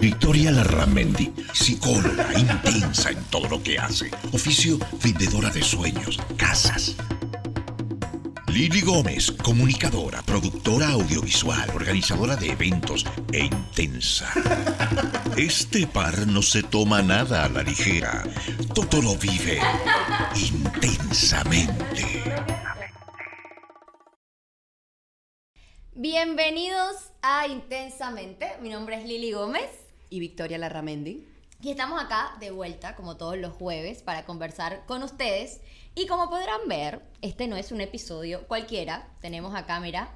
Victoria Larramendi, psicóloga intensa en todo lo que hace. Oficio vendedora de sueños, casas. Lili Gómez, comunicadora, productora audiovisual, organizadora de eventos e intensa. Este par no se toma nada a la ligera. Todo lo vive intensamente. Bienvenidos a Intensamente. Mi nombre es Lili Gómez y Victoria Larramendi. y estamos acá de vuelta, como todos los jueves, para conversar con ustedes. Y como podrán ver, este no es un episodio cualquiera. Tenemos acá, mira,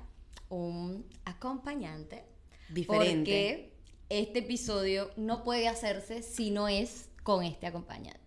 un acompañante. Diferente. Porque este episodio no puede hacerse si no es con este acompañante.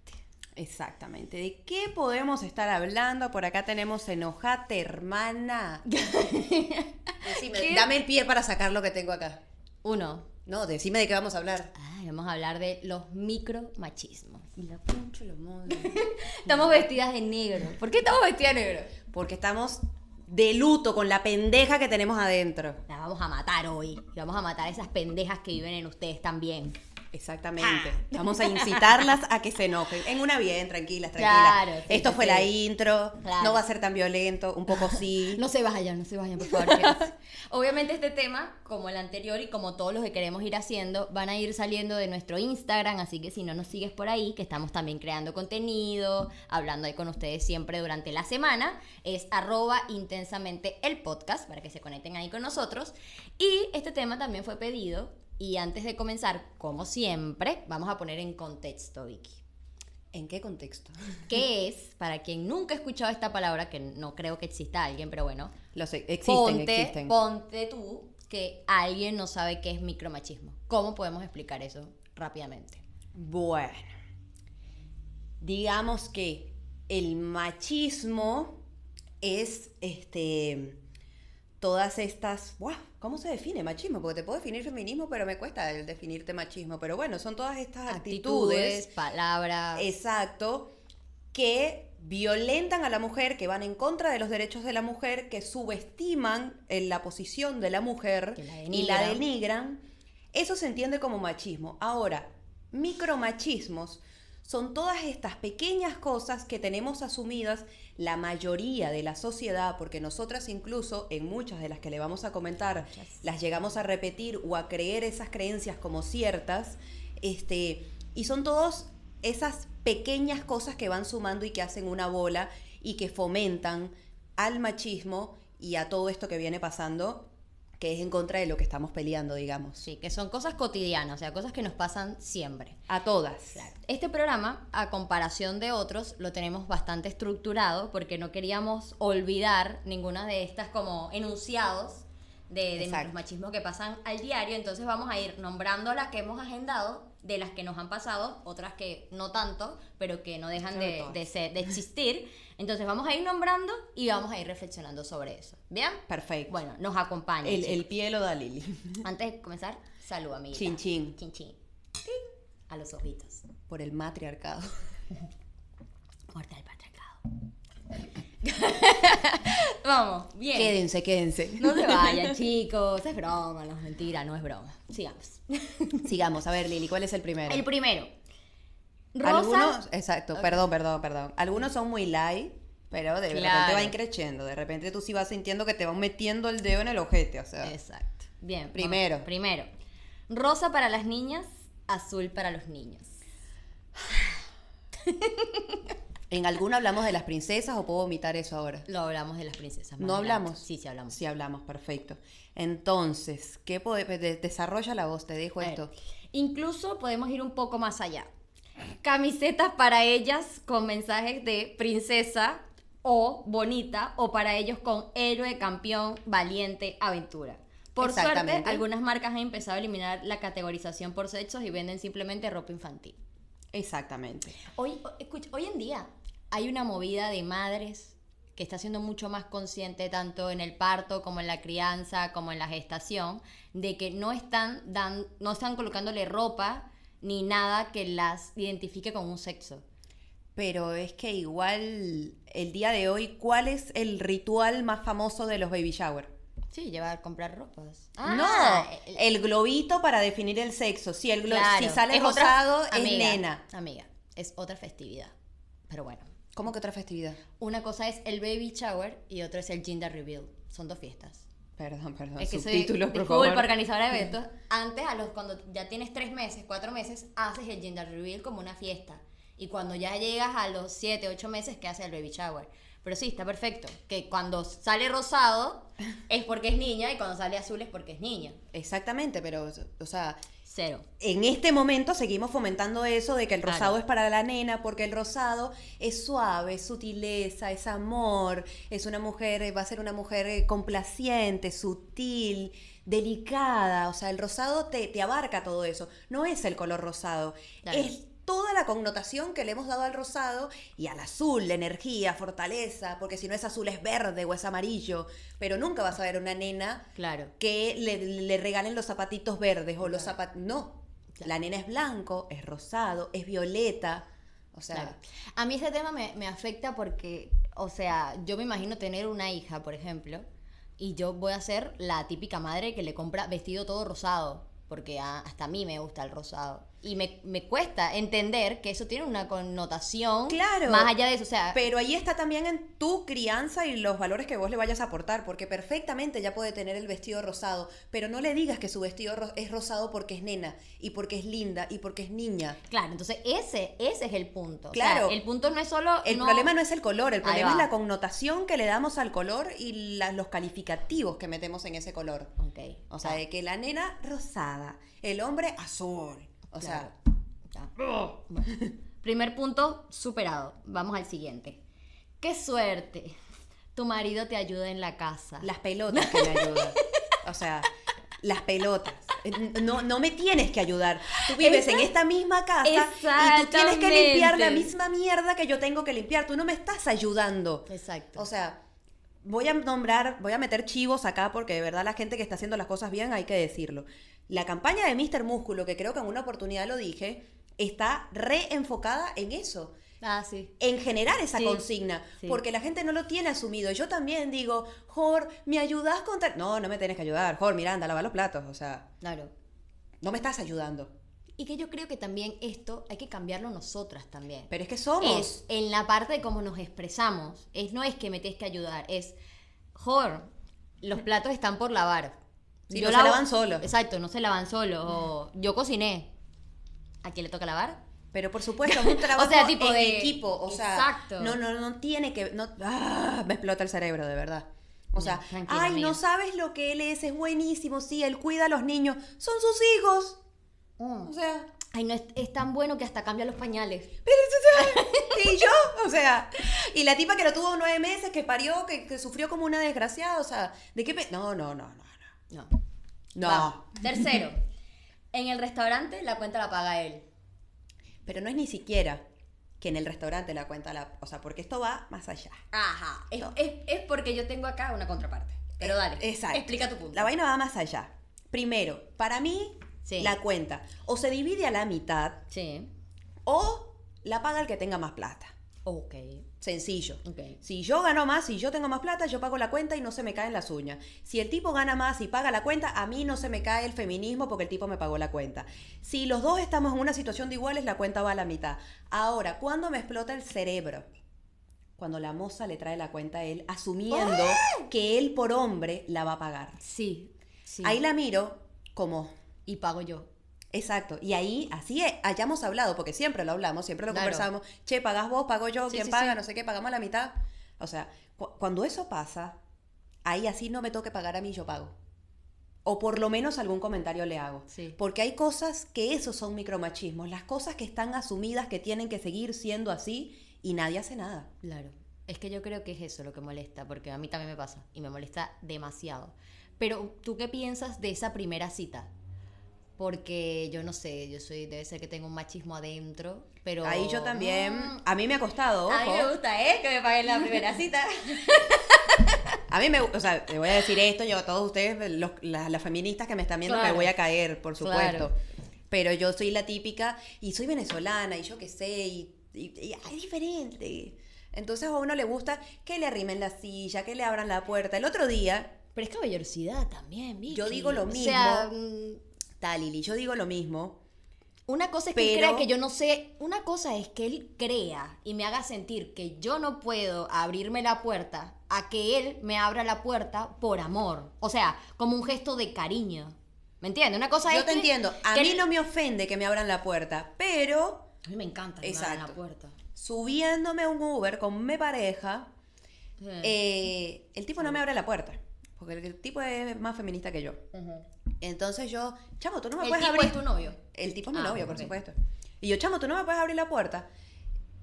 Exactamente. ¿De qué podemos estar hablando? Por acá tenemos enojate, hermana. Decime, dame el pie para sacar lo que tengo acá. Uno. No, decime de qué vamos a hablar. Ay, vamos a hablar de los micromachismos. Y la puncho lo modo. Estamos vestidas de negro. ¿Por qué estamos vestidas de negro? Porque estamos de luto con la pendeja que tenemos adentro. La vamos a matar hoy. Y vamos a matar a esas pendejas que viven en ustedes también. Exactamente. Vamos a incitarlas a que se enojen. En una bien, tranquilas, tranquilas. Claro, sí, Esto sí, fue sí. la intro. Claro. No va a ser tan violento, un poco sí. No se vayan, no se vayan, por favor. Obviamente este tema, como el anterior y como todos los que queremos ir haciendo, van a ir saliendo de nuestro Instagram, así que si no nos sigues por ahí, que estamos también creando contenido, hablando ahí con ustedes siempre durante la semana, es arroba intensamente el podcast, para que se conecten ahí con nosotros. Y este tema también fue pedido, y antes de comenzar, como siempre, vamos a poner en contexto, Vicky. ¿En qué contexto? ¿Qué es, para quien nunca ha escuchado esta palabra, que no creo que exista alguien, pero bueno, Lo sé, existen, ponte, existen. ponte tú que alguien no sabe qué es micromachismo. ¿Cómo podemos explicar eso rápidamente? Bueno, digamos que el machismo es este todas estas, ¡guau! ¿cómo se define machismo? Porque te puedo definir feminismo, pero me cuesta el definirte machismo. Pero bueno, son todas estas Actitudes, actitudes, palabras. exacto, que violentan a la mujer, que van en contra de los derechos de la mujer, que subestiman en la posición de la mujer la y la denigran. denigran. Eso se entiende como machismo. Ahora, micromachismos son todas estas pequeñas cosas que tenemos asumidas la mayoría de la sociedad, porque nosotras incluso en muchas de las que le vamos a comentar, Muchas. las llegamos a repetir o a creer esas creencias como ciertas, este, y son todos esas pequeñas cosas que van sumando y que hacen una bola y que fomentan al machismo y a todo esto que viene pasando, que es en contra de lo que estamos peleando, digamos. Sí, que son cosas cotidianas, o sea, cosas que nos pasan siempre. A todas. Este programa, a comparación de otros, lo tenemos bastante estructurado porque no queríamos olvidar ninguna de estas como enunciados de, de Exacto. machismo que pasan al diario. Entonces vamos a ir nombrando las que hemos agendado, de las que nos han pasado, otras que no tanto, pero que no dejan de, de ser- de existir. Entonces vamos a ir nombrando y vamos a ir reflexionando sobre eso. ¿Bien? Perfecto. Bueno, nos acompaña. el, el pie lo da Lili. Antes de comenzar, salud, amiguita. Chin. Chin, chin. Chin. A los ojitos. Por el matriarcado. Muerte al patriarcado. Vamos, bien. Quédense, quédense. No se vayan, chicos. Es broma, no es mentira, no es broma. Sigamos. Sigamos, a ver, Lili, ¿cuál es el primero? El primero. Rosa. Algunos, exacto, perdón, perdón, perdón. Algunos son muy light, pero de repente Claro. va increciendo. De repente tú sí vas sintiendo que te van metiendo el dedo en el ojete, o sea. Exacto. Bien. Primero. vamos. Primero. Rosa para las niñas, azul para los niños. ¿En alguno hablamos de las princesas o puedo omitar eso ahora? Lo hablamos de las princesas. ¿No adelante. hablamos? Sí, sí hablamos. Sí hablamos, perfecto. Entonces, ¿qué de- desarrolla la voz? Te dejo A ver, esto. Incluso podemos ir un poco más allá. Camisetas para ellas con mensajes de princesa o bonita o para ellos con héroe, campeón, valiente, aventura. Por suerte, algunas marcas han empezado a eliminar la categorización por sexos y venden simplemente ropa infantil. Exactamente. Hoy, escucha, hoy en día hay una movida de madres que está siendo mucho más consciente tanto en el parto como en la crianza, como en la gestación, de que no están, dan, no están colocándole ropa ni nada que las identifique con un sexo. Pero es que igual el día de hoy, ¿cuál es el ritual más famoso de los baby shower? Sí, llevar a comprar ropas. no, Ah, el- el globito para definir el sexo. Si, el glo- claro, si sale es otra- rosado, es amiga, nena. Amiga, es otra festividad. Pero bueno, ¿Cómo que otra festividad? una cosa es el baby shower y otra es el gender reveal. Son dos fiestas. Perdón, perdón. Es que soy subtítulos, por disculpa, favor. organizadora de eventos. Antes, a los, cuando ya tienes tres meses, cuatro meses, haces el gender reveal como una fiesta. Y cuando ya llegas a los siete, ocho meses, que haces el baby shower. Pero sí, está perfecto. Que cuando sale rosado es porque es niña y cuando sale azul es porque es niña. Exactamente, pero, o sea, Cero. en este momento seguimos fomentando eso de que el rosado Claro. es para la nena, porque el rosado es suave, es sutileza, es amor, es una mujer, va a ser una mujer eh, complaciente, sutil, delicada. O sea, el rosado te, te abarca todo eso. No es el color rosado, Claro. es toda la connotación que le hemos dado al rosado y al azul, la energía, fortaleza, porque si no es azul es verde o es amarillo, pero nunca vas a ver una nena Claro. que le, le regalen los zapatitos verdes o los zapatos. No. Claro. La nena es blanco, es rosado, es violeta. O sea. A mí ese tema me, me afecta porque, o sea, yo me imagino tener una hija, por ejemplo, y yo voy a ser la típica madre que le compra vestido todo rosado, porque a- hasta a mí me gusta el rosado. Y me, me cuesta entender que eso tiene una connotación Claro. más allá de eso. O sea, pero ahí está también en tu crianza y los valores que vos le vayas a aportar, porque perfectamente ya puede tener el vestido rosado, pero no le digas que su vestido ro- es rosado porque es nena y porque es linda y porque es niña. claro, entonces ese, ese es el punto. O sea, Claro. el punto no es solo... El problema no es el color, el problema es la connotación que le damos al color y la- los calificativos que metemos en ese color. Ok. O sea, de que la nena rosada, el hombre azul. O sea, Ya. Bueno, primer punto superado. Vamos al siguiente. Qué suerte. Tu marido te ayuda en la casa. las pelotas que me ayudan. O sea, las pelotas. No, no me tienes que ayudar. Tú vives en esta misma casa y tú tienes que limpiar la misma mierda que yo tengo que limpiar. Tú no me estás ayudando. Exacto. O sea, voy a nombrar, voy a meter chivos acá porque de verdad la gente que está haciendo las cosas bien hay que decirlo. La campaña de Mr. Músculo, que creo que en una oportunidad lo dije, está reenfocada en eso. ah, sí. en generar esa Sí, consigna, sí. porque la gente no lo tiene asumido. Yo también digo, Jor, ¿me ayudas con tal? No, no me tienes que ayudar. Jor, Miranda, lava los platos. O sea, Claro. no me estás ayudando. Y que yo creo que también esto hay que cambiarlo nosotras también. Pero es que somos. Es en la parte de cómo nos expresamos. Es, no es que me tienes que ayudar, es, Jor, los platos están por lavar. Sí, no se lavan solos. Exacto, no se lavan solos. O yo cociné. ¿A quién le toca lavar? Pero por supuesto, es un trabajo sea, tipo en de- equipo. O sea, Exacto. no, no, no tiene que. No, ah, me explota el cerebro, de verdad. O sea, tranquila, ay, amiga. no sabes lo que él es, es buenísimo, sí, él cuida a los niños, son sus hijos. O sea, Ay, no, es, es tan bueno que hasta cambia los pañales. y yo, o sea, y la tipa que lo tuvo nueve meses, que parió, que, que sufrió como una desgraciada, o sea, ¿de qué? No, no, no, no, no. No. Va. Tercero, en el restaurante la cuenta la paga él. Pero no es ni siquiera que en el restaurante la cuenta la. O sea, porque esto va más allá. Ajá. Es, es- es porque yo tengo acá una contraparte. Pero dale. Eh, Exacto. Explica tu punto. La vaina va más allá. Primero, para mí, Sí. la cuenta o se divide a la mitad Sí. o la paga el que tenga más plata. Ok. Sencillo. Si yo gano más, si yo tengo más plata, yo pago la cuenta y no se me caen las uñas. Si el tipo gana más y paga la cuenta, a mí no se me cae el feminismo porque el tipo me pagó la cuenta. Si los dos estamos en una situación de iguales, la cuenta va a la mitad. Ahora, ¿cuándo me explota el cerebro? Cuando la moza le trae la cuenta a él, asumiendo que él por hombre la va a pagar. Sí. sí. Ahí la miro como, Y pago yo. Exacto. Y ahí, así es, hayamos hablado, porque siempre lo hablamos, siempre lo Claro. conversamos. Che, pagás vos, pago yo, ¿quién sí, paga? sí. No sé qué, pagamos la mitad. O sea, cu- cuando eso pasa, ahí así no me toque pagar a mí, yo pago. O por lo menos algún comentario le hago. Sí. Porque hay cosas que esos son micromachismos, las cosas que están asumidas que tienen que seguir siendo así y nadie hace nada. Claro. Es que yo creo que es eso lo que molesta, porque a mí también me pasa y me molesta demasiado. Pero, ¿tú qué piensas de esa primera cita? Porque yo no sé, yo soy, debe ser que tengo un machismo adentro, pero... Ahí yo también, Mm, a mí me ha costado, a mí me ojo. gusta, ¿eh? Que me paguen la primera cita. A mí me, o sea, te voy a decir esto, yo a todos ustedes, los- las, las feministas que me están viendo, Claro. me voy a caer, por supuesto. Claro. Pero yo soy la típica y soy venezolana y yo qué sé, y, y- y es diferente. Entonces a uno le gusta que le arrimen la silla, que le abran la puerta. El otro día, Pero es caballerosidad también, Vicky. Yo digo lo O sea, Tal, Lili, yo digo lo mismo. una cosa es que él crea que yo no sé, una cosa es que él crea y me haga sentir que yo no puedo abrirme la puerta a que él me abra la puerta por amor. O sea, como un gesto de cariño. ¿Me entiendes? Una cosa Yo es te que- entiendo. A que mí él- no me ofende que me abran la puerta, pero A mí me encanta que me abran la puerta. subiéndome a un Uber con mi pareja, Sí. eh, el tipo no me abre la puerta. Porque el tipo es más feminista que yo. Entonces yo, chamo, tú no me El puedes tipo abrir. es tu novio. El tipo es mi Ah, novio, por supuesto. Y yo, chamo, tú no me puedes abrir la puerta.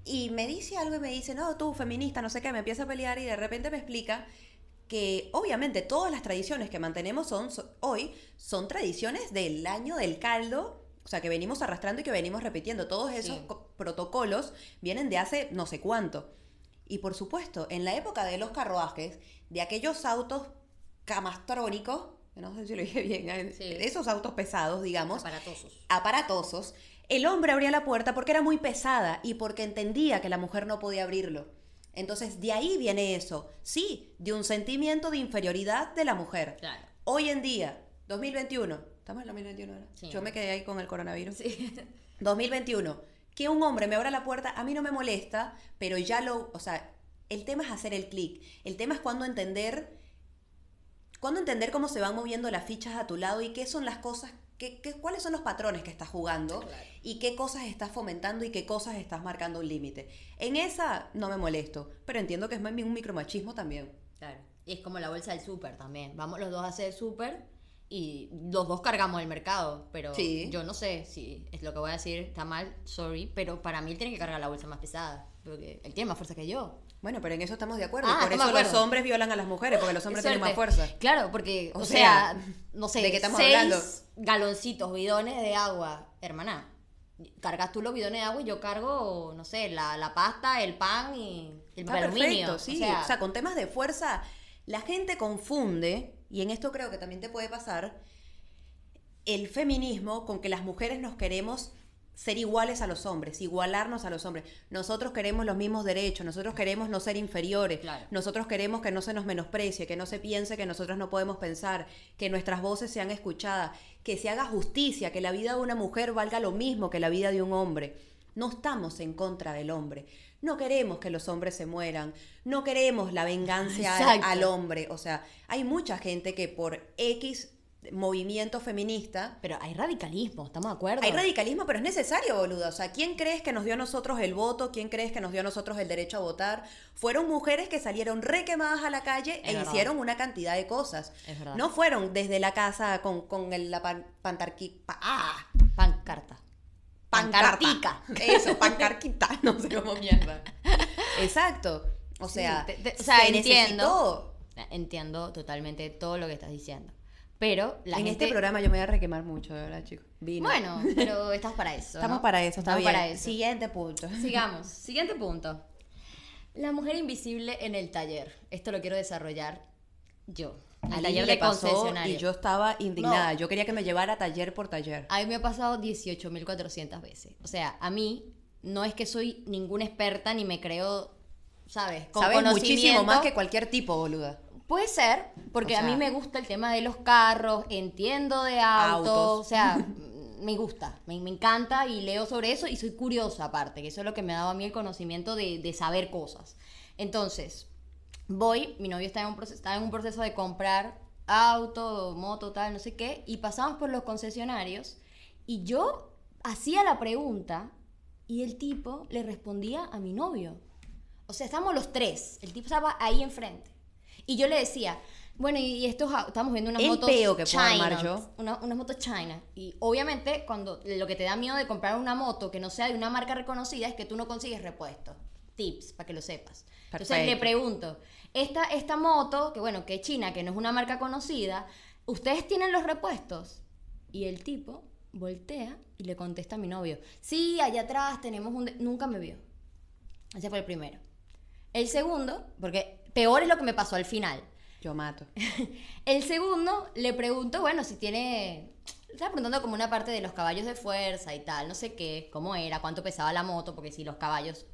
Y me dice algo y me dice, no, tú, feminista, no sé qué, me empieza a pelear y de repente me explica que obviamente todas las tradiciones que mantenemos son, so- hoy son tradiciones del año del caldo, o sea, que venimos arrastrando y que venimos repitiendo. Todos esos Sí. protocolos vienen de hace no sé cuánto. Y por supuesto, en la época de los carruajes, de aquellos autos camastrónicos, no sé si lo dije bien, Sí. esos autos pesados, digamos, Aparatosos. aparatosos, el hombre abría la puerta porque era muy pesada y porque entendía que la mujer no podía abrirlo. Entonces, de ahí viene eso, sí, de un sentimiento de inferioridad de la mujer. Claro. Hoy en día, 2021, estamos en 2021 ahora. Sí. Yo me quedé ahí con el coronavirus. Sí. 2021, que un hombre me abra la puerta, a mí no me molesta, pero ya lo, o sea, el tema es hacer el clic. El tema es cuando entender, cuando entender cómo se van moviendo las fichas a tu lado y qué son las cosas, qué, qué- cuáles son los patrones que estás jugando Claro. y qué cosas estás fomentando y qué cosas estás marcando un límite. En esa no me molesto, pero entiendo que es un micromachismo también. Claro. Y es como la bolsa del súper también. Vamos los dos a hacer súper y los dos cargamos el mercado. Pero Sí. yo no sé si es lo que voy a decir, está mal, sorry. Pero para mí él tiene que cargar la bolsa más pesada. Porque él tiene más fuerza que yo. Bueno, pero en eso estamos de acuerdo. Ah, por eso los hombres violan a las mujeres, porque los hombres tienen más fuerza. Claro, porque, o, O sea, sea, no sé, ¿de qué estamos seis hablando? galoncitos, bidones de agua, hermana. Cargas tú los bidones de agua y yo cargo, no sé, la, la pasta, el pan y el aluminio. perfecto, sí. O sea, con temas de fuerza, la gente confunde, y en esto creo que también te puede pasar, el feminismo con que las mujeres nos queremos ser iguales a los hombres, igualarnos a los hombres. Nosotros queremos los mismos derechos, nosotros queremos no ser inferiores, Claro. nosotros queremos que no se nos menosprecie, que no se piense que nosotros no podemos pensar, que nuestras voces sean escuchadas, que se haga justicia, que la vida de una mujer valga lo mismo que la vida de un hombre. No estamos en contra del hombre. No queremos que los hombres se mueran. No queremos la venganza al, al hombre. O sea, hay mucha gente que por X movimiento feminista pero hay radicalismo, ¿estamos de acuerdo? hay radicalismo, pero es necesario, boludo. O sea, ¿quién crees que nos dio a nosotros el voto? ¿Quién crees que nos dio a nosotros el derecho a votar? Fueron mujeres que salieron requemadas a la calle Es e verdad. hicieron una cantidad de cosas. Es verdad. No fueron desde la casa con, con el- la pan, pantarqui- pa- ah, Pancarta. pancartica. Eso, pancarquita. No sé cómo mierda. Exacto. O Sí, sea, te- te- o sea, se entiendo. necesitó. Entiendo totalmente todo lo que estás diciendo. Pero la en gente... este programa yo me voy a requemar mucho, de verdad, chicos. Vino. Bueno, pero estás para eso. estamos ¿no? para eso, está Estamos bien. para eso. Siguiente punto. Sigamos. Siguiente punto. La mujer invisible en el taller. Esto lo quiero desarrollar yo. El A Lili taller le de concesionario. y yo estaba indignada. No. Yo quería que me llevara taller por taller. A mí me ha pasado 18.400 veces. O sea, a mí no es que soy ninguna experta ni me creo, ¿sabes? Con Sabes muchísimo más que cualquier tipo, boluda. Puede ser, porque O a mí sea- me gusta el tema de los carros, entiendo de autos, Autos. o sea, me gusta, me, me encanta y leo sobre eso y soy curiosa aparte, que eso es lo que me ha dado a mí el conocimiento de, de saber cosas. Entonces, voy, mi novio está en, un proceso, está en un proceso de comprar auto, moto, tal, no sé qué, y pasamos por los concesionarios y yo hacía la pregunta y el tipo le respondía a mi novio. O sea, estamos los tres, el tipo estaba ahí enfrente. Y yo le decía, bueno, y estos, au- estamos viendo unas El motos peo que puedo China, armar yo. una- unas motos China. Y obviamente, cuando lo que te da miedo de comprar una moto que no sea de una marca reconocida es que tú no consigues repuestos. Tips, para que lo sepas. Entonces le Perfecto. pregunto, esta, esta moto, que bueno, que es China, que no es una marca conocida, ¿ustedes tienen los repuestos? Y el tipo voltea y le contesta a mi novio, sí, allá atrás tenemos un... de-". Nunca me vio. Ese fue el primero. El segundo, porque peor es lo que me pasó al final. Yo mato. El segundo le pregunto, bueno, si tiene estaba preguntando como una parte de los caballos de fuerza y tal, no sé qué, cómo era, cuánto pesaba la moto, porque si los caballos.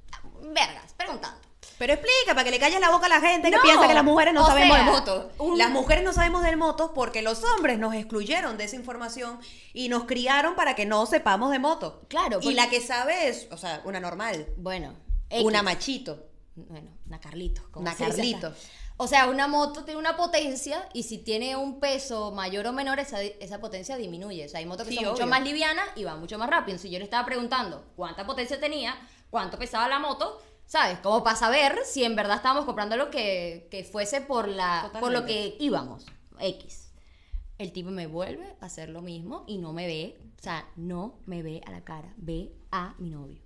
Vergas, preguntando. Pero explica, para que le calles la boca a la gente que piensa que las mujeres no sabemos sea, un- Las mujeres no sabemos de motos porque los hombres nos excluyeron de esa información y nos criaron para que no sepamos de motos. Claro, Y porque- la que sabe es, o sea, una normal. Bueno, Una X. machito. Bueno, una Carlitos. como Una se dice acá. Carlitos. O sea, una moto tiene una potencia y si tiene un peso mayor o menor, esa, esa potencia disminuye. O sea, hay motos que Sí, son mucho más livianas y van mucho más rápido. Si yo le estaba preguntando cuánta potencia tenía, cuánto pesaba la moto, ¿sabes? Como para saber si en verdad estábamos comprando lo que, que fuese por, la, por lo que íbamos. X. El tipo me vuelve a hacer lo mismo y no me ve. O sea, no me ve a la cara. Ve a mi novio.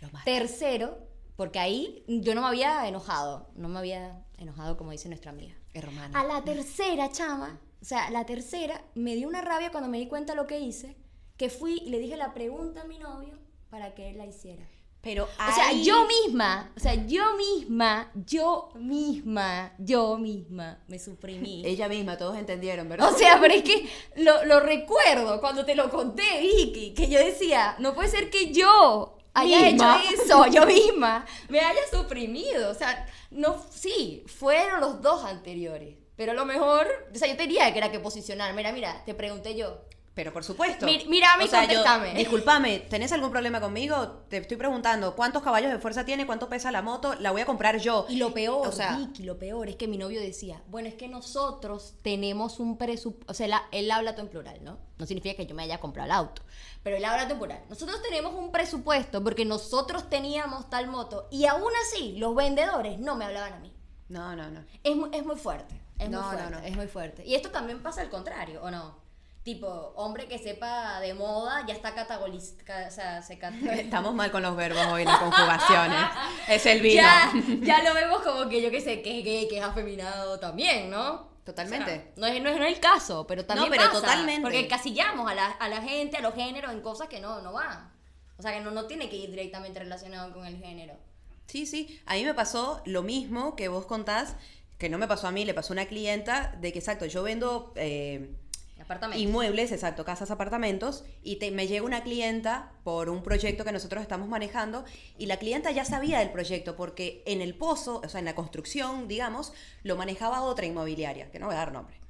Lo. Tercero, porque ahí yo no me había enojado, no me había enojado como dice nuestra amiga. Es romano. A la tercera, chama, o sea, la tercera me dio una rabia cuando me di cuenta de lo que hice, que fui y le dije la pregunta a mi novio para que él la hiciera. Pero O sea, ahí- yo misma, o sea, yo misma, yo misma, yo misma me suprimí. Ella misma, todos entendieron, ¿verdad? O sea, pero es que lo, lo recuerdo cuando te lo conté, Vicky, que yo decía, no puede ser que yo haya Misma. hecho eso, yo misma, me haya suprimido. O sea, no, sí, fueron los dos anteriores. Pero a lo mejor, o sea, yo tenía que era que posicionar. Mira, mira, te pregunté yo. Pero por supuesto. Mi- mírame y O sea, yo- discúlpame, ¿tenés algún problema conmigo? Te estoy preguntando, ¿cuántos caballos de fuerza tiene? ¿Cuánto pesa la moto? La voy a comprar yo. Y lo peor, O sea- Vicky, lo peor es que mi novio decía, bueno, es que nosotros tenemos un presupuesto, o sea, él, él habla todo en plural, ¿no? No significa que yo me haya comprado el auto, pero él habla todo en plural. Nosotros tenemos un presupuesto porque nosotros teníamos tal moto y aún así los vendedores no me hablaban a mí. No, no, no. Es muy, es muy fuerte, es No, muy no, fuerte, no. es muy fuerte. Y esto también pasa al contrario, ¿o no? Tipo, hombre que sepa de moda, ya está categoriz- o sea, se Estamos mal con los verbos hoy, las conjugaciones. Es el vino. ya, ya lo vemos como que yo que sé, que es gay, que es afeminado también, ¿no? Totalmente. O sea, no, es, no, es, no es el caso, pero también pero pasa, totalmente. Porque casillamos a la, a la gente, a los géneros en cosas que no, no van. O sea, que no, no tiene que ir directamente relacionado con el género. Sí, sí. A mí me pasó lo mismo que vos contás, que no me pasó a mí, le pasó a una clienta, de que exacto, yo vendo eh, Apartamento. inmuebles, exacto, casas, apartamentos, y te- me llega una clienta por un proyecto que nosotros estamos manejando, y la clienta ya sabía del proyecto, porque en el pozo, o sea, en la construcción, digamos, lo manejaba otra inmobiliaria, que no voy a dar nombre.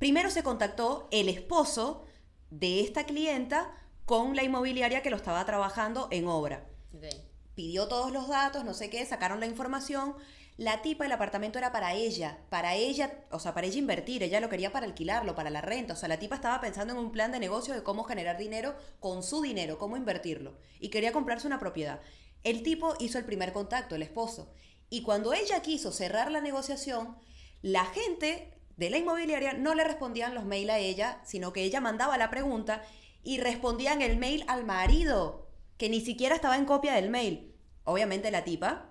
Primero se contactó el esposo de esta clienta con la inmobiliaria que lo estaba trabajando en obra pidió todos los datos, no sé qué, sacaron la información. La tipa, el apartamento era para ella, para ella, o sea, para ella invertir, ella lo quería para alquilarlo, para la renta, o sea, la tipa estaba pensando en un plan de negocio de cómo generar dinero con su dinero, cómo invertirlo, y quería comprarse una propiedad. El tipo hizo el primer contacto, el esposo, y cuando ella quiso cerrar la negociación, la gente de la inmobiliaria no le respondían los mails a ella, sino que ella mandaba la pregunta y respondían el mail al marido, que ni siquiera estaba en copia del mail. Obviamente la tipa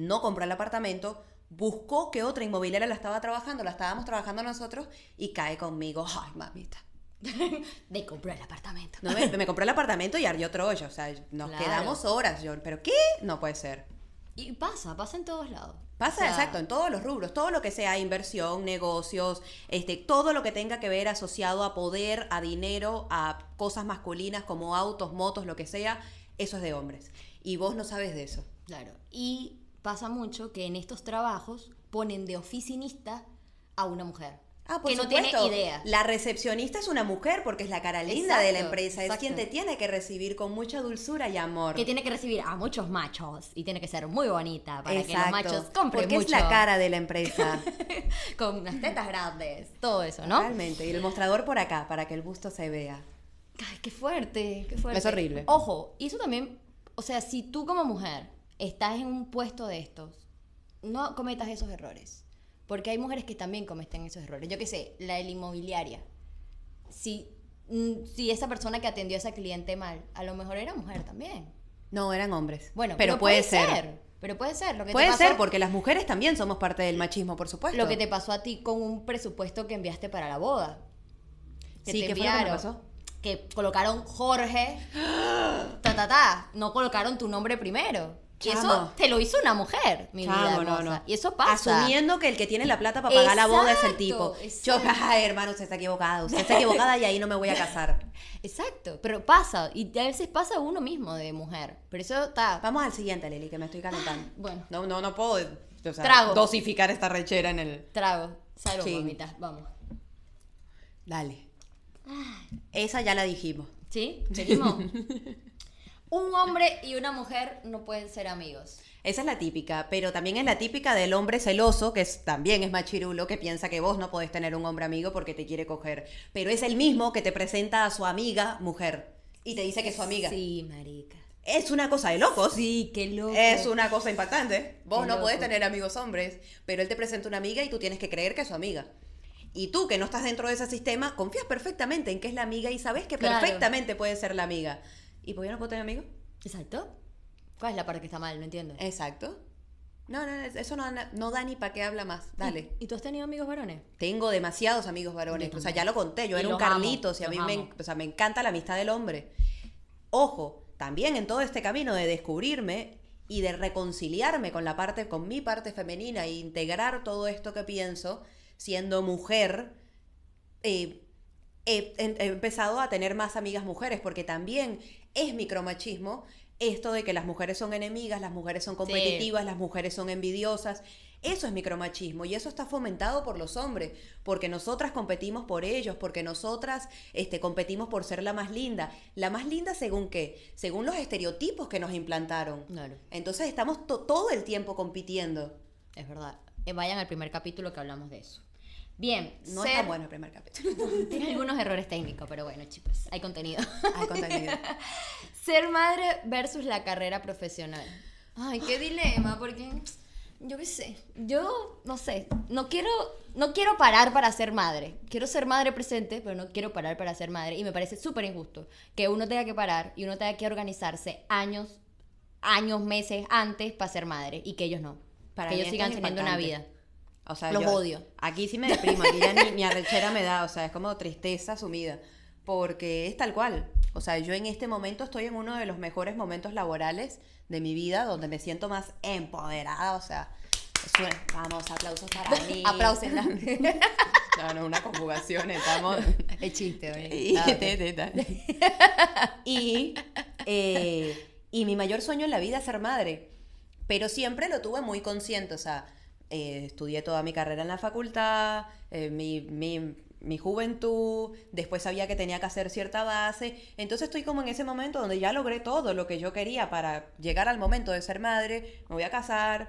no compró el apartamento, buscó que otra inmobiliaria la estaba trabajando, la estábamos trabajando nosotros y cae conmigo. Ay, mamita. De comprar el apartamento. No, me, me compré el apartamento y ardió Troya. O sea, nos Claro. quedamos horas. Yo, ¿Pero qué? No puede ser. Y pasa, pasa en todos lados. Pasa O sea, exacto en todos los rubros, todo lo que sea inversión, negocios, este, todo lo que tenga que ver asociado a poder, a dinero, a cosas masculinas como autos, motos, lo que sea, eso es de hombres. Y vos no sabes de eso. Claro. Y pasa mucho que en estos trabajos ponen de oficinista a una mujer. Ah, por que no tiene idea. La recepcionista es una mujer porque es la cara linda de la Exacto, empresa, es exacto. quien te tiene que recibir con mucha dulzura y amor. Que tiene que recibir a muchos machos y tiene que ser muy bonita para que los machos compren porque mucho. es la cara de la empresa. Con unas tetas grandes, todo eso, ¿no? Realmente. Y el mostrador por acá, para que el busto se vea. Ay, qué fuerte, qué fuerte. Es horrible. Ojo, y eso también, o sea, si tú como mujer estás en un puesto de estos, no cometas esos errores. Porque hay mujeres que también cometen esos errores. Yo qué sé, la de la inmobiliaria. Si, mm, si esa persona que atendió a esa cliente mal, a lo mejor era mujer también. No, eran hombres. Bueno, pero, puede, ser. Pero puede ser. Lo que te Puede pasó- ser, porque las mujeres también somos parte del machismo, por supuesto. Lo que te pasó a ti con un presupuesto que enviaste para la boda. Sí, te ¿qué fue lo que me enviaron, pasó? Que colocaron Jorge, ta, ta, ta. No colocaron tu nombre primero. Y eso te lo hizo una mujer, mi vida Chamo, no, hermosa. no. Y eso pasa. Asumiendo que el que tiene la plata para pagar la boda es el tipo. exacto. Yo, ay, hermano, usted está equivocado. Usted está equivocada y ahí no me voy a casar. Exacto, pero pasa. Y a veces pasa uno mismo de mujer. Pero eso está... Vamos al siguiente, Lili, que me estoy calentando. Bueno, No, no, no puedo o sea, Trago. dosificar esta rechera en el. trago. Salud, Sí. mamita. Vamos. Dale. Esa ya la dijimos. ¿Sí? ¿Seguimos? Un hombre y una mujer no pueden ser amigos. Esa es la típica, pero también es la típica del hombre celoso, que es- también es machirulo, que piensa que vos no podés tener un hombre amigo porque te quiere coger. Pero es el mismo que te presenta a su amiga mujer y te dice que es su amiga. Sí, marica. Es una cosa de locos. Sí, qué loco. Es una cosa impactante. Vos Qué no podés tener amigos hombres, pero él te presenta una amiga y tú tienes que creer que es su amiga. Y tú, que no estás dentro de ese sistema, confías perfectamente en que es la amiga y sabes que Claro. perfectamente puede ser la amiga. ¿Y por qué no puedo tener amigos? Exacto. ¿Cuál es la parte que está mal? No entiendo. Exacto. No, no, eso no, no da ni para qué habla más. Dale. ¿Y tú has tenido amigos varones? Tengo demasiados amigos varones. O sea, ya lo conté. Yo Y era un amo, Carlitos y a mí me, o sea, me encanta la amistad del hombre. Ojo, también en todo este camino de descubrirme y de reconciliarme con la parte, con mi parte femenina e integrar todo esto que pienso, siendo mujer, eh, he- he empezado a tener más amigas mujeres, porque también es micromachismo esto de que las mujeres son enemigas, las mujeres son competitivas, las mujeres son envidiosas. Eso es micromachismo y eso está fomentado por los hombres, porque nosotras competimos por ellos, porque nosotras este, competimos por ser la más linda. ¿La más linda según qué? Según los estereotipos que nos implantaron. Claro. Entonces estamos to- todo el tiempo compitiendo. Es verdad. Eh, vayan al primer capítulo que hablamos de eso. Bien. No ser- es tan bueno el primer capítulo. Tiene algunos errores técnicos, pero bueno, chicos, hay contenido. Hay contenido. Ser madre versus la carrera profesional. Ay, qué dilema, porque yo qué sé, yo no sé, no quiero, no quiero parar para ser madre. Quiero ser madre presente, pero no quiero parar para ser madre. Y me parece súper injusto que uno tenga que parar y uno tenga que organizarse años, años, meses antes para ser madre y que ellos no. Para que ellos sigan teniendo una vida. O sea, Los yo- odio. Aquí sí me deprimo, aquí ya ni, ni arrechera me da, o sea, es como tristeza sumida, porque es tal cual. O sea, yo en este momento estoy en uno de los mejores momentos laborales de mi vida, donde me siento más empoderada, o sea, vamos, aplausos para mí. Aplausenla. No, no, una conjugación, estamos... Es chiste, oye. Y, Nada, te- te- te- y, eh, y mi mayor sueño en la vida es ser madre, pero siempre lo tuve muy consciente, o sea, eh, estudié toda mi carrera en la facultad, eh, mi, mi- mi juventud, después sabía que tenía que hacer cierta base, entonces estoy como en ese momento donde ya logré todo lo que yo quería para llegar al momento de ser madre, me voy a casar,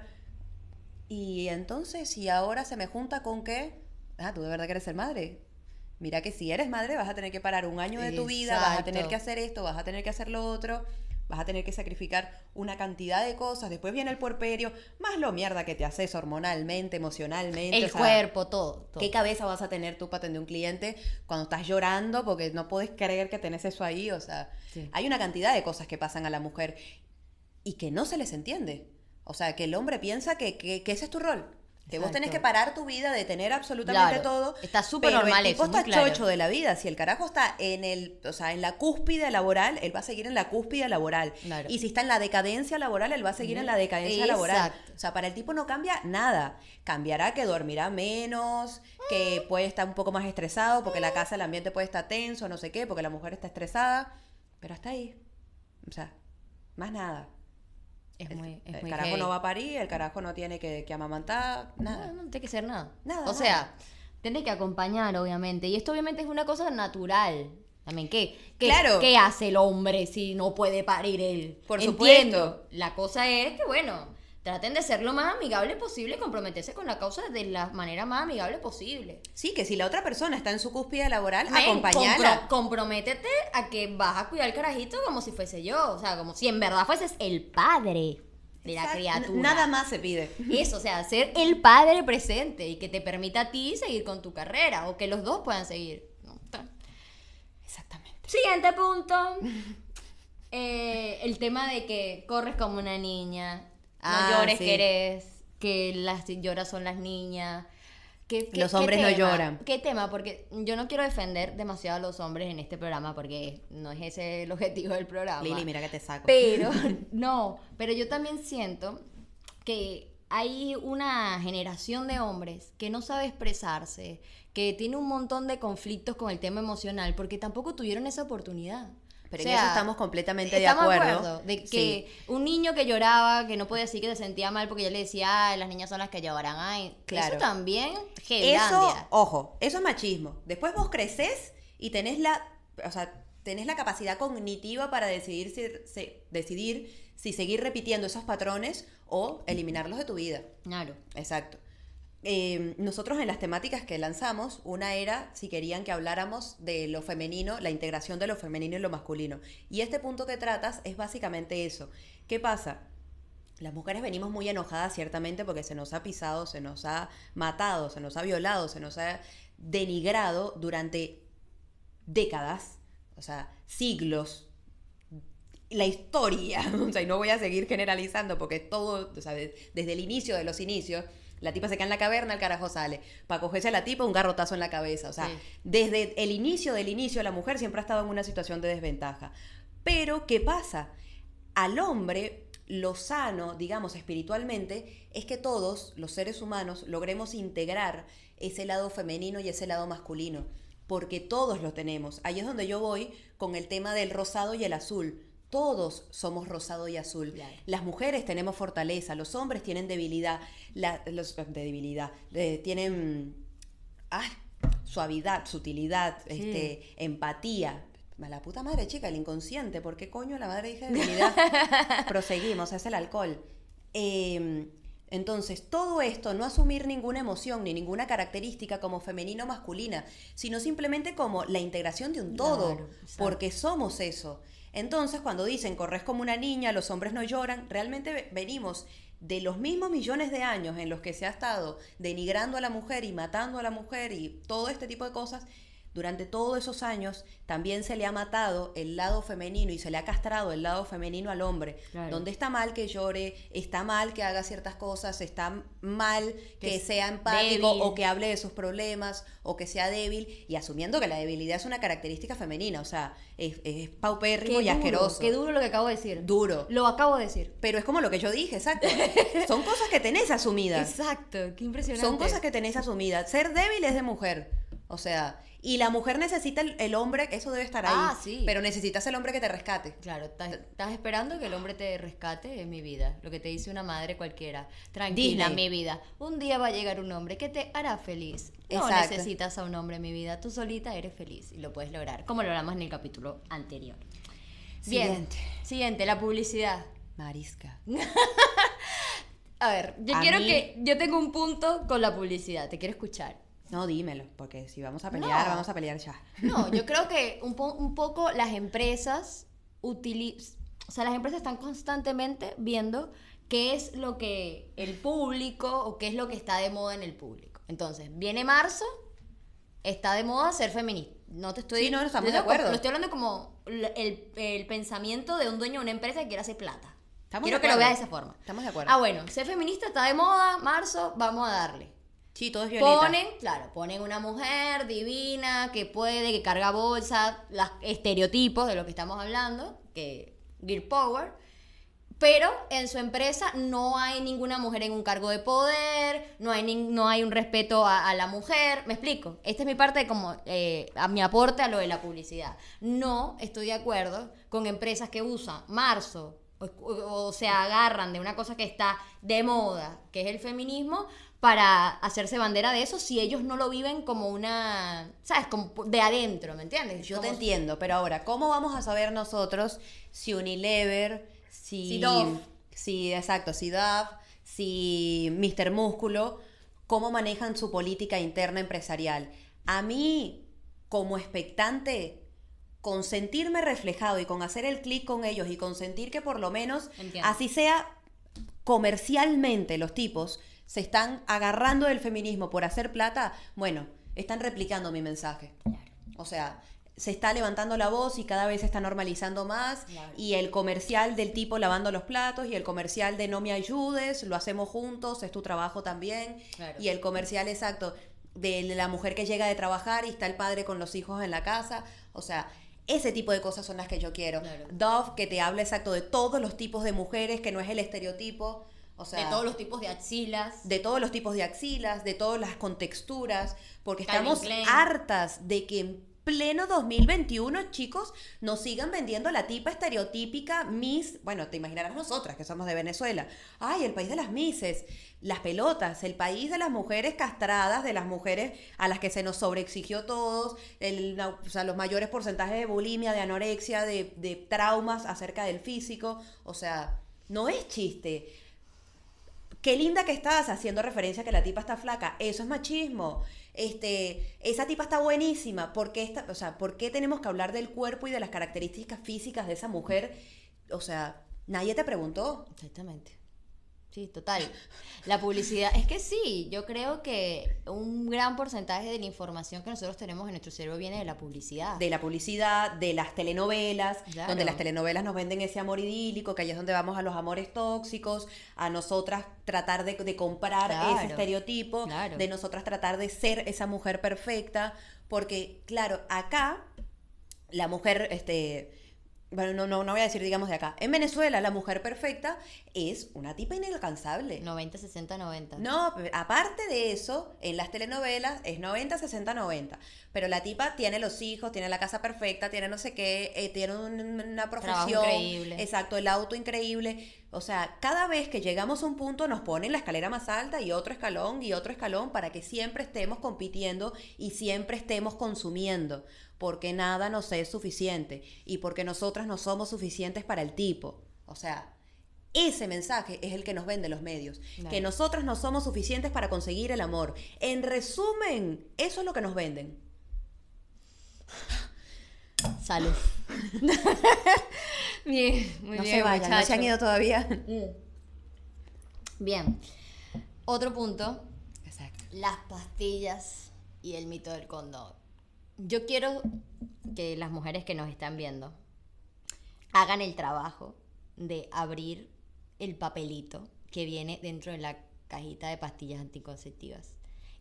y entonces, y ahora se me junta con que, ah, tú de verdad quieres ser madre. Mira que si eres madre vas a tener que parar un año de tu vida, vas a tener que hacer esto, vas a tener que hacer lo otro, vas a tener que sacrificar una cantidad de cosas, después viene el puerperio, más lo mierda que te haces hormonalmente, emocionalmente. El o sea, cuerpo, todo. todo. ¿Qué cabeza vas a tener tú para atender un cliente cuando estás llorando porque no puedes creer que tenés eso ahí? O sea, Sí. hay una cantidad de cosas que pasan a la mujer y que no se les entiende. O sea, que el hombre piensa que, que- que ese es tu rol. Que vos tenés que parar tu vida de tener absolutamente Claro. todo. Está súper normal el tipo eso, está claro. chocho de la vida. Si el carajo está en el, o sea, en la cúspide laboral, él va a seguir en la cúspide laboral. Claro. Y si está en la decadencia laboral, él va a seguir en la decadencia laboral. Exacto. O sea, para el tipo no cambia nada. Cambiará que dormirá menos, que puede estar un poco más estresado, porque la casa, el ambiente puede estar tenso, no sé qué, porque la mujer está estresada. Pero hasta ahí. O sea, más nada. Es El- muy, es el muy carajo no va a parir, el carajo no tiene que, que amamantar, nada. No, no tiene que ser nada. Nada, O nada. sea, tiene que acompañar, obviamente. Y esto obviamente es una cosa natural. También, ¿qué, qué, Claro. ¿qué hace el hombre si no puede parir él? Por Entiendo. supuesto. La cosa es que, bueno, traten de ser lo más amigable posible y comprometerse con la causa de la manera más amigable posible. Sí, que si la otra persona está en su cúspide laboral, Men, acompañala. compro- comprométete a que vas a cuidar al carajito como si fuese yo. O sea, como si en verdad fueses el padre de la Exacto. criatura. Nada más se pide. Eso, o sea, ser el padre presente y que te permita a ti seguir con tu carrera o que los dos puedan seguir. Exactamente. Siguiente punto. Eh, el tema de que corres como una niña, no Ah, llores sí. que eres, que las lloras son las niñas, ¿Qué- qué- Los qué hombres no lloran. ¿Qué tema? Porque yo no quiero defender demasiado a los hombres en este programa porque no es ese el objetivo del programa. Lili, mira que te saco. Pero, no, pero yo también siento que hay una generación de hombres que no sabe expresarse, que tiene un montón de conflictos con el tema emocional porque tampoco tuvieron esa oportunidad. Pero O en eso estamos completamente de estamos acuerdo. de que Sí. un niño que lloraba, que no podía decir que se sentía mal porque yo le decía, ay, las niñas son las que lloran, ay, Claro. eso también, Eso, ojo, eso es machismo. Después vos creces y tenés la, o sea, tenés la capacidad cognitiva para decidir si, se- decidir si seguir repitiendo esos patrones o eliminarlos de tu vida. Claro. Exacto. Eh, nosotros en las temáticas que lanzamos, una era si querían que habláramos de lo femenino, la integración de lo femenino y lo masculino. Y este punto que tratas es básicamente eso. ¿Qué pasa? Las mujeres venimos muy enojadas ciertamente porque se nos ha pisado, se nos ha matado, se nos ha violado, se nos ha denigrado durante décadas, o sea, siglos, la historia, o sea, y no voy a seguir generalizando porque todo, o sea, de- desde el inicio de los inicios, la tipa se queda en la caverna, el carajo sale. Para cogerse a la tipa, un garrotazo en la cabeza. O sea, Sí. desde el inicio del inicio, la mujer siempre ha estado en una situación de desventaja. Pero, ¿qué pasa? Al hombre, lo sano, digamos, espiritualmente, es que todos, los seres humanos, logremos integrar ese lado femenino y ese lado masculino. Porque todos lo tenemos. Ahí es donde yo voy con el tema del rosado y el azul. Todos somos rosado y azul. Claro. Las mujeres tenemos fortaleza, los hombres tienen debilidad, la- los, de debilidad, eh, tienen ay, suavidad, sutilidad, Sí. este, empatía. A La puta madre, chica, el inconsciente, ¿por qué coño la madre dije debilidad? Proseguimos, es el alcohol. Eh, entonces, todo esto, no asumir ninguna emoción ni ninguna característica como femenino o masculina, sino simplemente como la integración de un todo, Claro, porque somos eso. Entonces, cuando dicen corres como una niña, los hombres no lloran, realmente ve- venimos de los mismos millones de años en los que se ha estado denigrando a la mujer y matando a la mujer y todo este tipo de cosas. Durante todos esos años también se le ha matado el lado femenino y se le ha castrado el lado femenino al hombre. Claro. Donde está mal que llore, está mal que haga ciertas cosas, está mal Que sea empático débil. o que hable de sus problemas o que sea débil y asumiendo que la debilidad es una característica femenina, o sea, es, es paupérrimo Qué y duro, asqueroso. Qué duro lo que acabo de decir. Duro. Lo acabo de decir. Pero es como lo que yo dije, exacto. Son cosas que tenés asumidas. Exacto, qué impresionante. Son cosas que tenés asumidas. Ser débil es de mujer. O sea, y la mujer necesita el, el hombre, eso debe estar ahí. Ah, sí. Pero necesitas el hombre que te rescate. Claro, estás, esperando que el hombre te rescate en mi vida, lo que te dice una madre cualquiera. Tranquila, Disney. mi vida. Un día va a llegar un hombre que te hará feliz. No Exacto. necesitas a un hombre, mi vida. Tú solita eres feliz y lo puedes lograr, como lo hablamos en el capítulo anterior. Bien. Siguiente. Siguiente, la publicidad. Marisca. A ver, yo A quiero mí- que. Yo tengo un punto con la publicidad, te quiero escuchar. No, dímelo, porque si vamos a pelear, No. vamos a pelear ya. No, yo creo que un, po- un poco las empresas utilizan, o sea, las empresas están constantemente viendo qué es lo que el público o qué es lo que está de moda en el público. Entonces, viene marzo, está de moda ser feminista. No te estoy... Sí, no, estamos de acuerdo. Lo estoy hablando como el, el pensamiento de un dueño de una empresa que quiere hacer plata. Estamos Quiero que lo veas de esa forma. Estamos de acuerdo. Ah, bueno, ser feminista está de moda, marzo, vamos a darle. Sí, todo es violeta. Ponen, claro, ponen una mujer divina que puede, que carga bolsa, los estereotipos de lo que estamos hablando, que Gear Power. Pero en su empresa no hay ninguna mujer en un cargo de poder, no hay, nin- no hay un respeto a, la mujer. ¿Me explico? Esta es mi parte como eh, a mi aporte a lo de la publicidad. No estoy de acuerdo con empresas que usan marzo o se agarran de una cosa que está de moda, que es el feminismo, para hacerse bandera de eso si ellos no lo viven como una, ¿sabes? Como de adentro, ¿me entiendes? Yo te entiendo, pero ahora, ¿cómo vamos a saber nosotros si Unilever, si... Si Dove. Si, exacto, si Dove, si Mr. Músculo, cómo manejan su política interna empresarial? A mí, como expectante, con sentirme reflejado y con hacer el clic con ellos y con sentir que por lo menos, Entiendo. así sea comercialmente los tipos se están agarrando del feminismo por hacer plata, bueno, están replicando mi mensaje. O sea, se está levantando la voz y cada vez se está normalizando más. Claro. Y el comercial del tipo lavando los platos y el comercial de no me ayudes, lo hacemos juntos, es tu trabajo también. Claro. Y el comercial exacto. de la mujer que llega de trabajar y está el padre con los hijos en la casa. O sea, ese tipo de cosas son las que yo quiero. Claro. Dove, que te habla exacto de todos los tipos de mujeres, que no es el estereotipo. O sea, de todos los tipos de axilas. de todos los tipos de axilas, de todas las contexturas, porque Calvin estamos Klein. hartas de que en pleno 2021, chicos, nos sigan vendiendo la tipa estereotípica Miss, bueno, te imaginarás nosotras que somos de Venezuela. Ay, el país de las Misses, las pelotas, el país de las mujeres castradas, de las mujeres a las que se nos sobreexigió todos, el, o sea, los mayores porcentajes de bulimia, de anorexia, de, de traumas acerca del físico, o sea, no es chiste. Qué linda que estás haciendo referencia a que la tipa está flaca. Eso es machismo. Este, esa tipa está buenísima. ¿Por qué, o sea, ¿Por qué tenemos que hablar del cuerpo y de las características físicas de esa mujer? O sea, nadie te preguntó. Exactamente. Sí, total. La publicidad, es que sí, yo creo que un gran porcentaje de la información que nosotros tenemos en nuestro cerebro viene de la publicidad. De la publicidad, de las telenovelas, Claro. donde las telenovelas nos venden ese amor idílico, que ahí es donde vamos a los amores tóxicos, a nosotras tratar de, de comprar Claro, ese estereotipo, claro. de nosotras tratar de ser esa mujer perfecta, porque claro, acá la mujer, este, bueno, no, no, no voy a decir digamos de acá, en Venezuela la mujer perfecta es una tipa inalcanzable. 90, 60, 90. No, aparte de eso, en las telenovelas es 90, 60, 90. Pero la tipa tiene los hijos, tiene la casa perfecta, tiene no sé qué, eh, tiene un- una profesión. increíble. Exacto, el auto increíble. O sea, cada vez que llegamos a un punto nos ponen la escalera más alta y otro escalón y otro escalón para que siempre estemos compitiendo y siempre estemos consumiendo. Porque nada nos es suficiente y porque nosotras no somos suficientes para el tipo. O sea, ese mensaje es el que nos vende los medios. Claro. Que nosotras no somos suficientes para conseguir el amor. En resumen, eso es lo que nos venden. Salud. bien, muy no bien, se vayan, no se han ido todavía. Bien. Otro punto, Exacto. las pastillas y el mito del condón. Yo quiero que las mujeres que nos están viendo hagan el trabajo de abrir el papelito que viene dentro de la cajita de pastillas anticonceptivas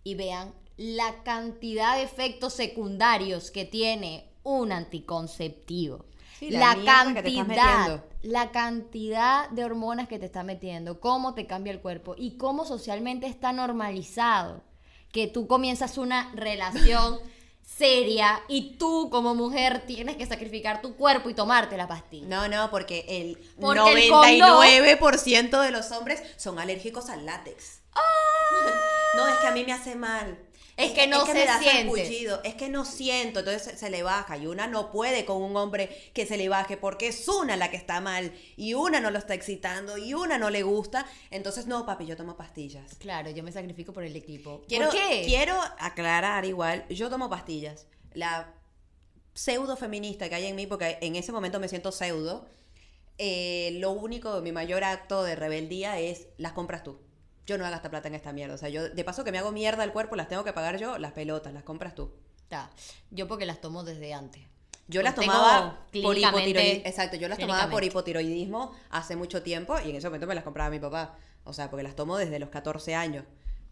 y vean la cantidad de efectos secundarios que tiene un anticonceptivo. Sí, la la cantidad, la cantidad de hormonas que te está metiendo, cómo te cambia el cuerpo y cómo socialmente está normalizado que tú comienzas una relación seria y tú como mujer tienes que sacrificar tu cuerpo y tomarte la pastilla. No, no, porque el Porque el 99% de los hombres son alérgicos al látex. ¡Ah! No, es que a mí me hace mal. Es que no me se siente. Es que no siento, entonces se, se le baja. Y una no puede con un hombre que se le baje porque es una la que está mal. Y una no lo está excitando. Y una no le gusta. Entonces, no, papi, yo tomo pastillas. Claro, yo me sacrifico por el equipo. Quiero, ¿Por qué? quiero aclarar igual, yo tomo pastillas. La pseudo feminista que hay en mí, porque en ese momento me siento pseudo, eh, lo único, mi mayor acto de rebeldía es las compras tú. Yo no voy a gastar plata en esta mierda. O sea, yo de paso que me hago mierda al cuerpo, las tengo que pagar yo, las pelotas, las compras tú. Ta, Yo porque las tomo desde antes. Yo las Tengo tomaba por hipotiroidismo. Exacto, yo las tomaba por hipotiroidismo hace mucho tiempo y en ese momento me las compraba mi papá. O sea, porque las tomo desde los 14 años.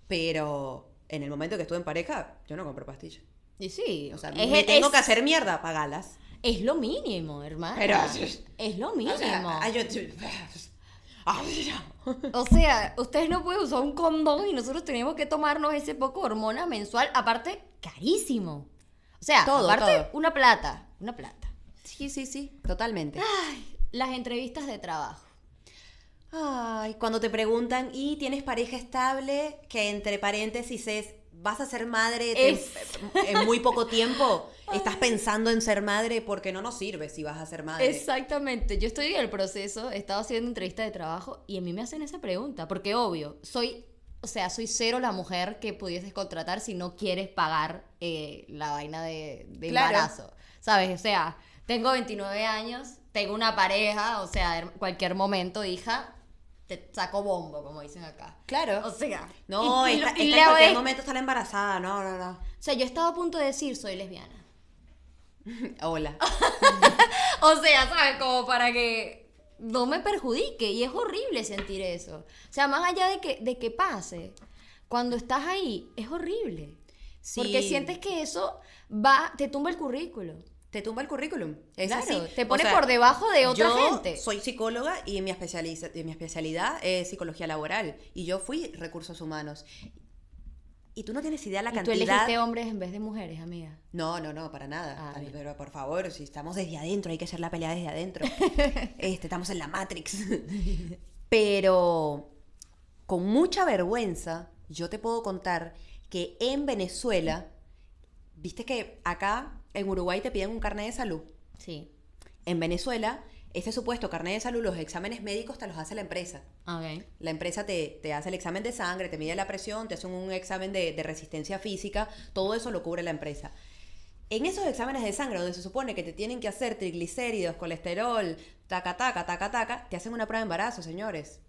Pero en el momento que estuve en pareja, yo no compro pastillas. Y sí, O sea, es, me tengo que hacer mierda, pagalas. es lo mínimo, hermano. Pero- es lo mínimo. O sea, yo- O sea, ustedes no pueden usar un condón y nosotros tenemos que tomarnos ese poco de hormona mensual, aparte, carísimo. O sea, Todo, aparte, todo. una plata, una plata. Sí, sí, sí, totalmente. Ay, las entrevistas de trabajo. Ay, cuando te preguntan, ¿y tienes pareja estable? Que entre paréntesis es, ¿vas a ser madre te- Es- en muy poco tiempo? ¿Estás pensando en ser madre? Porque no nos sirve si vas a ser madre. Exactamente, yo estoy en el proceso, he estado haciendo entrevistas de trabajo y a mí me hacen esa pregunta, porque obvio, soy, o sea, soy cero la mujer que pudieses contratar si no quieres pagar eh, la vaina de, de Claro. embarazo, ¿sabes? O sea, tengo 29 años, tengo una pareja, o sea, cualquier momento, hija, te saco bombo, como dicen acá. Claro. O sea, no, y- le en cualquier es- momento está embarazada. No, no, no. O sea, yo estaba a punto de decir soy lesbiana. Hola. O sea, ¿sabes? Como para que no me perjudique. Y es horrible sentir eso. O sea, más allá de que, de que pase, cuando estás ahí, es horrible. Porque Sí. sientes que eso va, te tumba el currículo. Te tumba el currículum. Es Claro, así. te O pone sea, por debajo de otra yo gente. Soy psicóloga y mi, especializa- mi especialidad es psicología laboral. Y yo fui recursos humanos. Y tú no tienes idea la Y tú cantidad. elegiste hombres en vez de mujeres, amiga. No, no, no, para nada. Ah, pero por favor, si estamos desde adentro, hay que hacer la pelea desde adentro. este, estamos en la Matrix. pero con mucha vergüenza, yo te puedo contar que en Venezuela, viste que acá en Uruguay te piden un carnet de salud. Sí. En Venezuela, ese supuesto carnet de salud, los exámenes médicos te los hace la empresa. Ok. La empresa te, te hace el examen de sangre, te mide la presión, te hacen un examen de, de resistencia física, todo eso lo cubre la empresa. En esos exámenes de sangre, donde se supone que te tienen que hacer triglicéridos, colesterol, taca, taca, taca, taca, te hacen una prueba de embarazo, señores.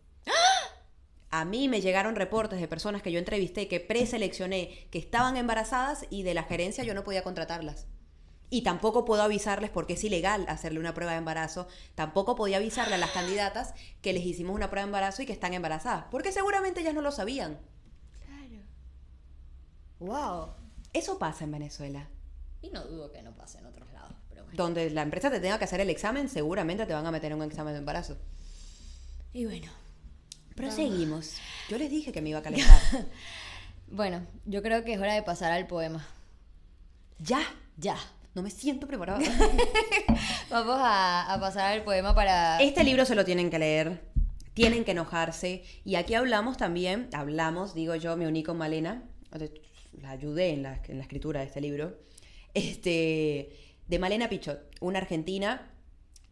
A mí me llegaron reportes de personas que yo entrevisté, que preseleccioné, que estaban embarazadas y de la gerencia yo no podía contratarlas. Y tampoco puedo avisarles porque es ilegal hacerle una prueba de embarazo. Tampoco podía avisarle a las candidatas que les hicimos una prueba de embarazo y que están embarazadas. Porque seguramente ellas no lo sabían. Claro. Wow. Eso pasa en Venezuela. Y no dudo que no pase en otros lados, pero bueno. Donde la empresa te tenga que hacer el examen, seguramente te van a meter en un examen de embarazo. Y bueno. Proseguimos. Yo les dije que me iba a calentar. Bueno, yo creo que es hora de pasar al poema. ya. Ya. No me siento preparada. Vamos a, a pasar al poema para... Este libro se lo tienen que leer, tienen que enojarse. Y aquí hablamos también, hablamos, digo yo, me uní con Malena, la ayudé en la, en la escritura de este libro, este, de Malena Pichot, una argentina,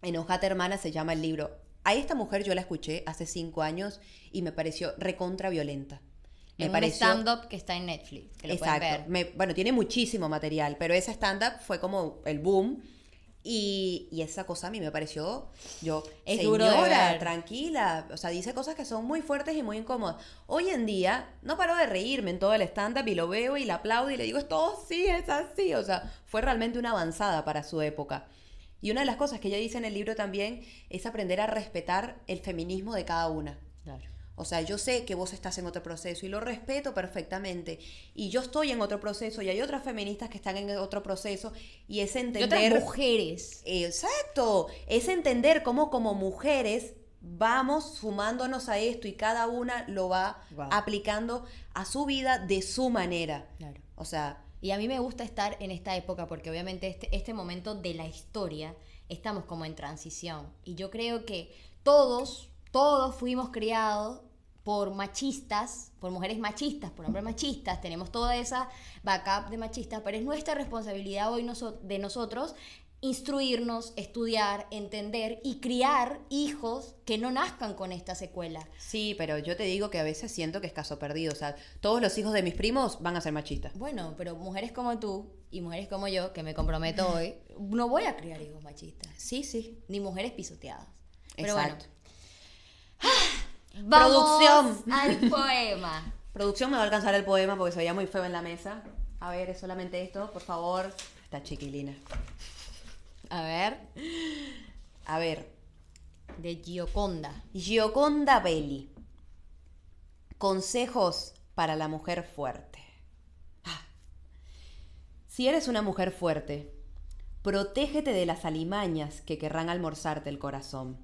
Enojate hermana se llama el libro. A esta mujer yo la escuché hace cinco años y me pareció recontra violenta. Me en un pareció... stand-up que está en Netflix, que lo Exacto. pueden ver. Me- bueno, tiene muchísimo material, pero ese stand-up fue como el boom. Y, y esa cosa a mí me pareció, yo, Es señora, tranquila, o sea, dice cosas que son muy fuertes y muy incómodas. Hoy en día, no paro de reírme en todo el stand-up y lo veo y la aplaudo y le digo, esto sí, es así, o sea, fue realmente una avanzada para su época. Y una de las cosas que ella dice en el libro también es aprender a respetar el feminismo de cada una. Claro. O sea, yo sé que vos estás en otro proceso y lo respeto perfectamente. Y yo estoy en otro proceso y hay otras feministas que están en otro proceso y es Y otras entender... mujeres. Exacto, es entender cómo como mujeres vamos sumándonos a esto y cada una lo va Wow. aplicando a su vida de su manera. Claro. O sea, Y a mí me gusta estar en esta época porque obviamente este, este momento de la historia estamos como en transición. Y yo creo que todos, todos fuimos criados por machistas, por mujeres machistas, por hombres machistas, tenemos toda esa backup de machistas, pero es nuestra responsabilidad hoy noso- de nosotros instruirnos, estudiar, entender y criar hijos que no nazcan con esta secuela. sí, pero yo te digo que a veces siento que es caso perdido. O sea, todos los hijos de mis primos van a ser machistas. Bueno, pero mujeres como tú y mujeres como yo, que me comprometo hoy, no voy a criar hijos machistas, Sí, sí. ni mujeres pisoteadas. Pero Exacto. bueno, vamos Producción. al poema. Producción me va a alcanzar el poema porque se veía muy feo en la mesa. A ver, es solamente esto, por favor. Está chiquilina. A ver, A ver, de Gioconda. Gioconda Belli. Consejos para la mujer fuerte. Ah. Si eres una mujer fuerte, protégete de las alimañas que querrán almorzarte el corazón.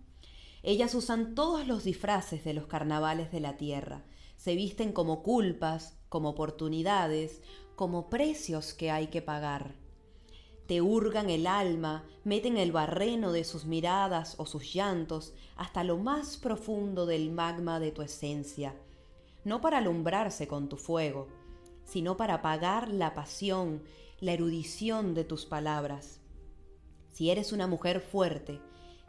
Ellas usan todos los disfraces de los carnavales de la tierra. Se visten como culpas, como oportunidades, como precios que hay que pagar. Te hurgan el alma, meten el barreno de sus miradas o sus llantos hasta lo más profundo del magma de tu esencia, no para alumbrarse con tu fuego, sino para apagar la pasión, la erudición de tus palabras. Si eres una mujer fuerte,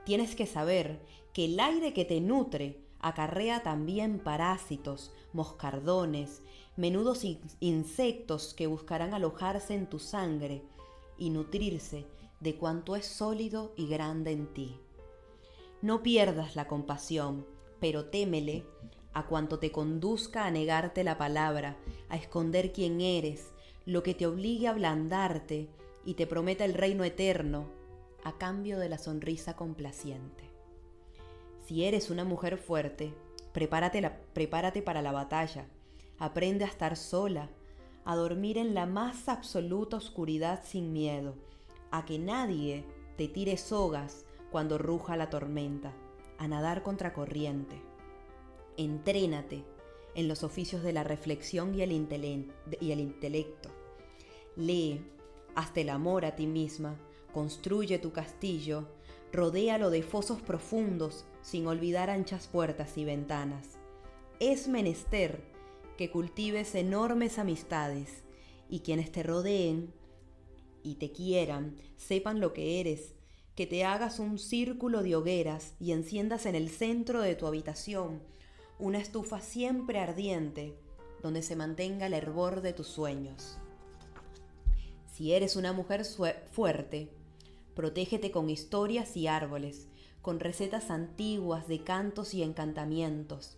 tienes que saber que el aire que te nutre acarrea también parásitos, moscardones, menudos in- insectos que buscarán alojarse en tu sangre y nutrirse de cuanto es sólido y grande en ti. No pierdas la compasión, pero témele a cuanto te conduzca a negarte la palabra, a esconder quién eres, lo que te obligue a ablandarte y te prometa el reino eterno a cambio de la sonrisa complaciente. Si eres una mujer fuerte, prepárate, prepárate para la batalla, aprende a estar sola, a dormir en la más absoluta oscuridad sin miedo, a que nadie te tire sogas cuando ruja la tormenta, a nadar contra corriente. Entrénate en los oficios de la reflexión y el, y el intelecto. Lee, hasta el amor a ti misma, construye tu castillo, rodéalo de fosos profundos sin olvidar anchas puertas y ventanas. Es menester que cultives enormes amistades y quienes te rodeen y te quieran sepan lo que eres, que te hagas un círculo de hogueras y enciendas en el centro de tu habitación una estufa siempre ardiente donde se mantenga el hervor de tus sueños. Si eres una mujer fuerte, protégete con historias y árboles, con recetas antiguas de cantos y encantamientos.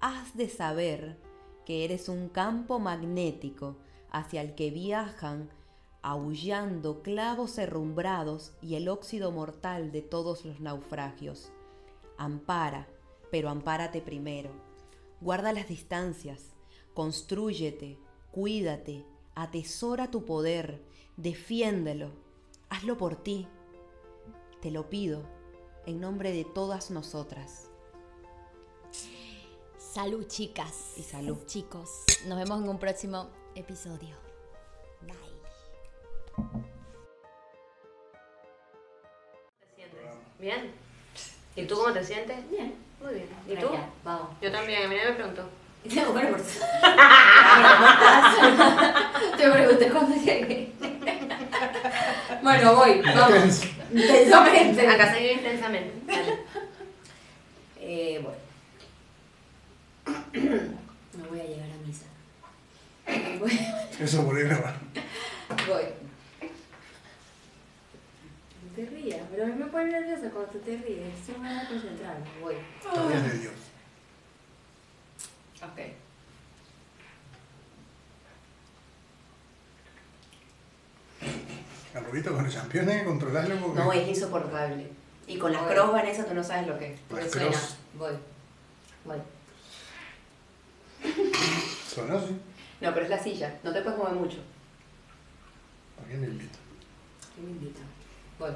Has de saber que eres un campo magnético hacia el que viajan aullando clavos herrumbrados y el óxido mortal de todos los naufragios. Ampara, pero ampárate primero. Guarda las distancias, constrúyete, cuídate, atesora tu poder, defiéndelo, hazlo por ti. Te lo pido en nombre de todas nosotras. Salud, chicas. Y salud. Chicos, nos vemos en un próximo episodio. Bye. ¿Te sientes? Bien. ¿Y tú cómo te sientes? Bien. Muy bien. ¿Y tú? Vamos. Yo también, a mí nadie me preguntó. Bueno, por Te pregunté cuándo llegué. Bueno, voy, vamos. Intensamente. Acá se vive intensamente. Eh, voy. No voy a llegar a misa. Voy. Eso por ahí grabar. voy. No te rías, pero a mí me pone nerviosa cuando tú te ríes. Sí me voy a concentrar. Voy. Te rías de Dios. Ok. Arrobito con hay que controlarlo porque. No, es insoportable. Y con las cross, Vanessa, tú no sabes lo que es. Porque Las suena. cross. Voy. Voy. Sonó, sí. No, pero es la silla. No te puedes mover mucho. ¿A quién le invito? ¿Qué me invita? Voy.